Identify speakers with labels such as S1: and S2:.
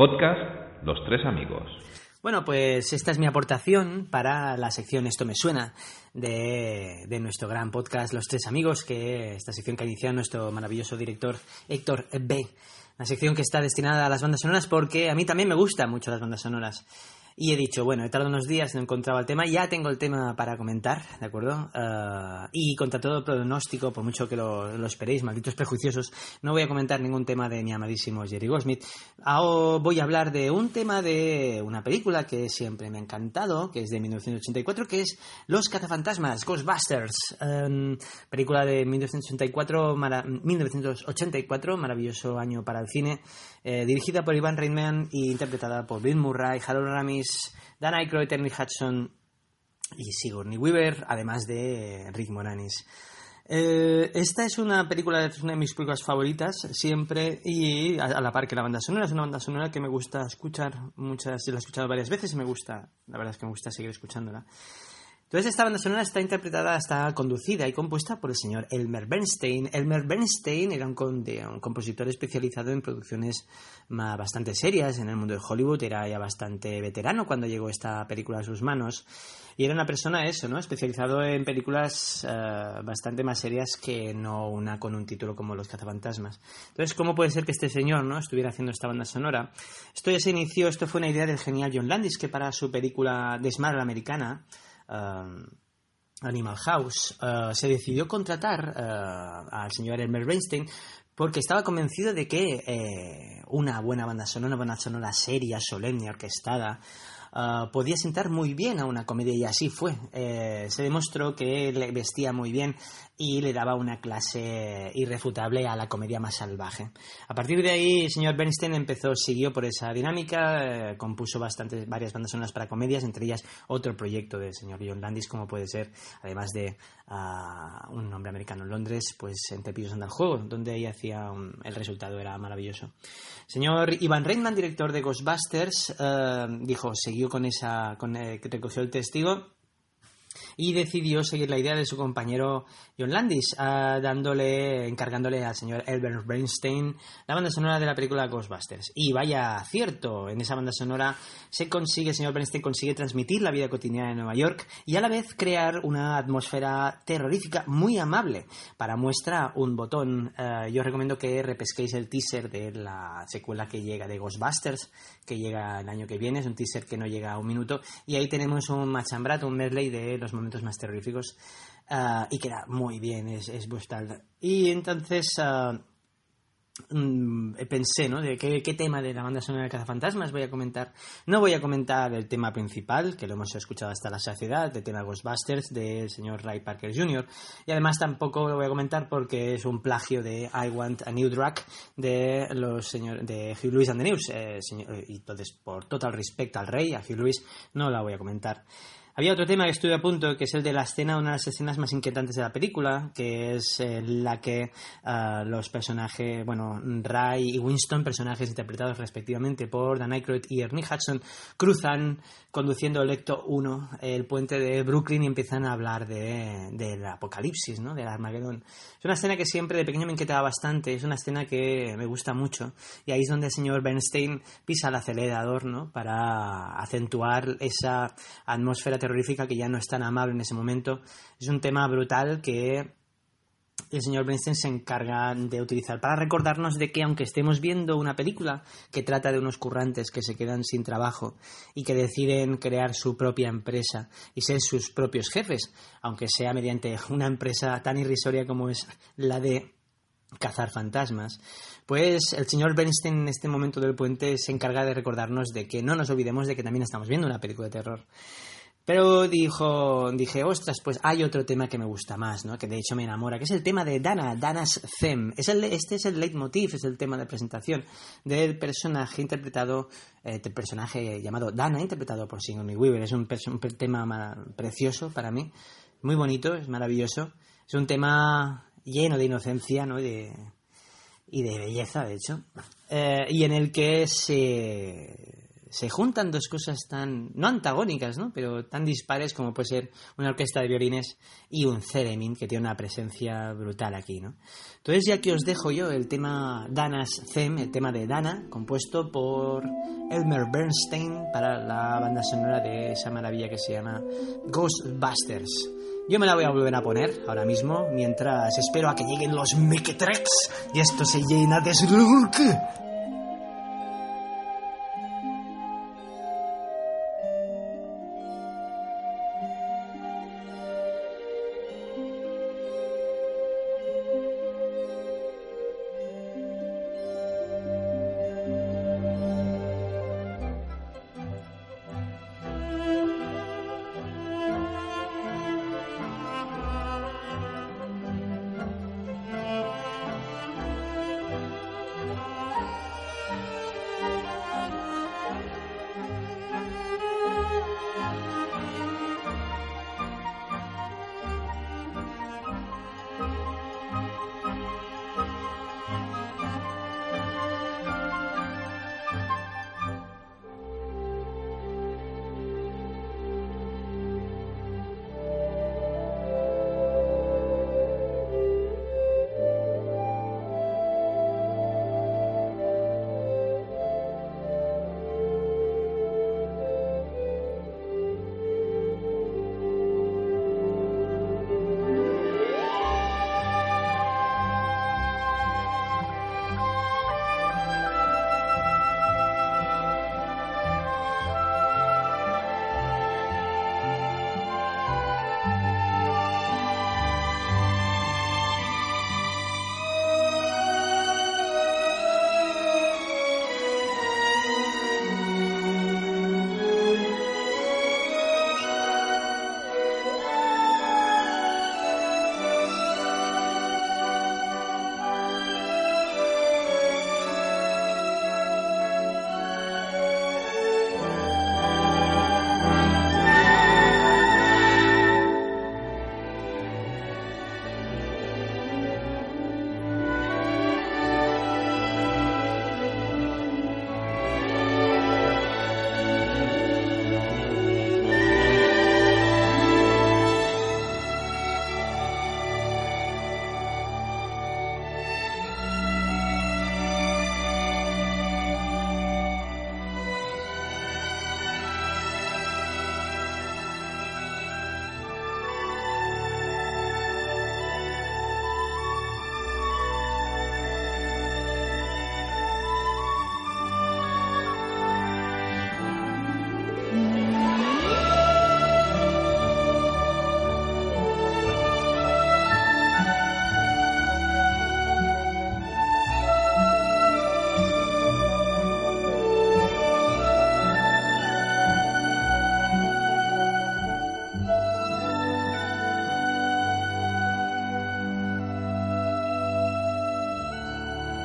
S1: Podcast Los Tres Amigos.
S2: Bueno, pues esta es mi aportación para la sección Esto me suena de, de, nuestro gran podcast Los Tres Amigos, que esta sección que ha iniciado nuestro maravilloso director Héctor B. Una sección que está destinada a las bandas sonoras porque a mí también me gustan mucho las bandas sonoras. Y he dicho, bueno, he tardado unos días, no encontraba el tema, ya tengo el tema para comentar, ¿de acuerdo? Uh, y contra todo pronóstico, por mucho que lo, lo, esperéis, malditos prejuiciosos, no voy a comentar ningún tema de mi amadísimo Jerry Goldsmith. Ahora voy a hablar de un tema de una película que siempre me ha encantado, que es de 1984, que es Los Cazafantasmas, Ghostbusters. Um, película de 1984, mara 1984, maravilloso año para el cine, eh, dirigida por Ivan Reitman e interpretada por Bill Murray, Harold Ramis, Dan Aykroyd, Ernie Hudson y Sigourney Weaver, además de Rick Moranis. Eh, esta es una película, es una de mis películas favoritas siempre y a, a, la par que la banda sonora, es una banda sonora que me gusta escuchar muchas, la he escuchado varias veces y me gusta, la verdad es que me gusta seguir escuchándola. Entonces esta banda sonora está interpretada, está conducida y compuesta por el señor Elmer Bernstein. Elmer Bernstein era un, compositor especializado en producciones bastante serias en el mundo de Hollywood, era ya bastante veterano cuando llegó esta película a sus manos y era una persona eso, ¿no? Especializado en películas uh, bastante más serias que no una con un título como Los cazafantasmas. Entonces, ¿cómo puede ser que este señor, ¿no? Estuviera haciendo esta banda sonora? Esto ya se inició, esto fue una idea del genial John Landis que para su película Desmadre la Americana Uh, Animal House, uh, se decidió contratar uh, al señor Elmer Bernstein porque estaba convencido de que eh, una buena banda sonora, una banda sonora seria, solemne, orquestada, Uh, podía sentar muy bien a una comedia y así fue. Eh, se demostró que le vestía muy bien y le daba una clase irrefutable a la comedia más salvaje. A partir de ahí, el señor Bernstein empezó, siguió por esa dinámica, eh, compuso bastantes, varias bandas sonoras para comedias, entre ellas otro proyecto del señor John Landis, como puede ser, además de uh, un hombre americano en Londres, pues entre pillos anda el juego, donde ahí hacía un, el resultado era maravilloso. Señor Ivan Reitman, director de Ghostbusters, uh, dijo, siguió con esa, con, eh, que recogió el testigo y decidió seguir la idea de su compañero John Landis, uh, dándole, encargándole al señor Albert Bernstein la banda sonora de la película Ghostbusters. Y vaya cierto, en esa banda sonora se consigue, el señor Bernstein consigue transmitir la vida cotidiana de Nueva York y a la vez crear una atmósfera terrorífica muy amable. Para muestra un botón, uh, yo recomiendo que repesquéis el teaser de la secuela que llega de Ghostbusters, que llega el año que viene, es un teaser que no llega a un minuto, y ahí tenemos un machambrato, un medley de los momentos más terroríficos uh, y queda muy bien, es, es brutal. Y entonces uh, pensé, ¿no? De qué, qué, tema de la banda sonora de Cazafantasmas voy a comentar. No voy a comentar el tema principal, que lo hemos escuchado hasta la saciedad, el tema Ghostbusters del señor Ray Parker Jr. Y además tampoco lo voy a comentar porque es un plagio de I Want a New Drug de los señor, de Hugh Lewis and the News. Eh, señor, y entonces, por total respeto al rey, a Hugh Lewis, no la voy a comentar. Había otro tema que estuve a punto, que es el de la escena, una de las escenas más inquietantes de la película, que es eh, la que uh, los personajes, bueno, Ray y Winston, personajes interpretados respectivamente por Dan Aykroyd y Ernie Hudson, cruzan conduciendo el Ecto 1 el puente de Brooklyn y empiezan a hablar del de, de apocalipsis, ¿no? Del Armagedón. Es una escena que siempre de pequeño me inquietaba bastante, es una escena que me gusta mucho y ahí es donde el señor Bernstein pisa el acelerador, ¿no? Para acentuar esa atmósfera que ya no es tan amable en ese momento. Es un tema brutal que el señor Bernstein se encarga de utilizar para recordarnos de que aunque estemos viendo una película que trata de unos currantes que se quedan sin trabajo y que deciden crear su propia empresa y ser sus propios jefes, aunque sea mediante una empresa tan irrisoria como es la de cazar fantasmas, pues el señor Bernstein en este momento del puente se encarga de recordarnos de que no nos olvidemos de que también estamos viendo una película de terror. Pero dijo, dije, ostras, pues hay otro tema que me gusta más, ¿no? Que de hecho me enamora, que es el tema de Dana, Dana's Theme. Es el, este es el leitmotiv, es el tema de presentación del personaje interpretado, eh, del personaje llamado Dana, interpretado por Sigourney Weaver. Es un, un tema precioso para mí, muy bonito, es maravilloso. Es un tema lleno de inocencia, ¿no? Y de, y de belleza, de hecho. Eh, y en el que se se juntan dos cosas tan, no antagónicas, ¿no? Pero tan dispares como puede ser una orquesta de violines y un theremin que tiene una presencia brutal aquí, ¿no? Entonces ya que os dejo yo el tema Dana's Theme, el tema de Dana, compuesto por Elmer Bernstein para la banda sonora de esa maravilla que se llama Ghostbusters. Yo me la voy a volver a poner ahora mismo, mientras espero a que lleguen los Mequetrex y esto se llena de